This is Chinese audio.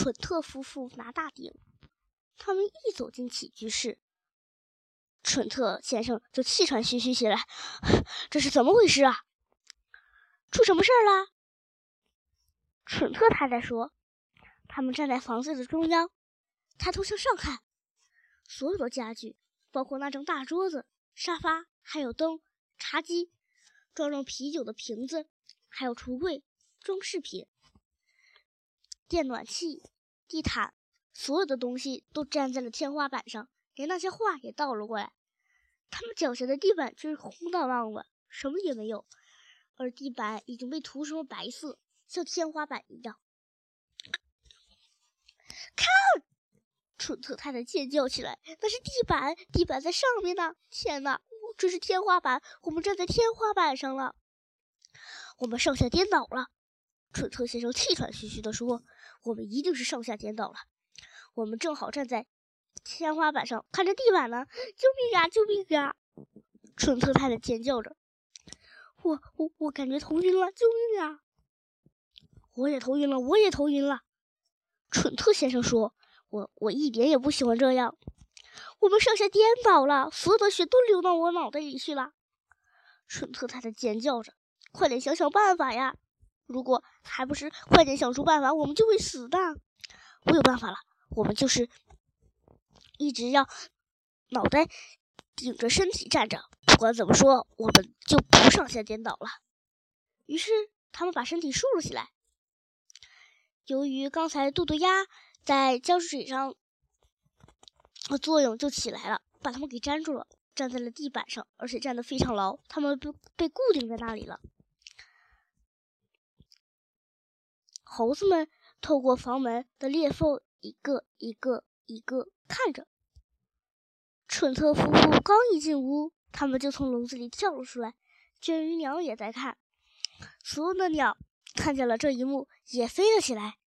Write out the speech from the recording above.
蠢特夫妇拿大鼎。他们一走进起居室，蠢特先生就气喘吁吁起来：“这是怎么回事啊？出什么事儿了？”蠢特太太说：“他们站在房子的中央，抬头向上看，所有的家具，包括那张大桌子、沙发，还有灯、茶几、装上啤酒的瓶子，还有橱柜、装饰品、电暖器、地毯。”所有的东西都粘在了天花板上，连那些画也倒了过来。他们脚下的地板却是空荡荡的，什么也没有，而地板已经被涂成了白色，像天花板一样。看，蠢特太太尖叫起来：“那是地板，地板在上面呢！天哪，这是天花板，我们站在天花板上了，我们上下颠倒了。”蠢特先生气喘吁吁地说：“我们一定是上下颠倒了。”我们正好站在天花板上看着地板呢！救命啊！救命啊！蠢特太太尖叫着：“我我我感觉头晕了！救命啊！”我也头晕了！我也头晕了！蠢特先生说：“我我一点也不喜欢这样。我们上下颠倒了，所有的血都流到我脑袋里去了。”蠢特太太尖叫着：“快点想想办法呀！如果还不是快点想出办法，我们就会死的。我有办法了！”我们就是一直要脑袋顶着身体站着，不管怎么说，我们就不上下颠倒了。于是他们把身体竖了起来。由于刚才渡渡鸭在胶水上的作用就起来了，把他们给粘住了，站在了地板上，而且站得非常牢。他们被被固定在那里了。猴子们透过房门的裂缝。一个一个一个看着，蠢特夫妇刚一进屋，他们就从笼子里跳了出来。卷鱼鸟也在看，所有的鸟看见了这一幕，也飞了起来。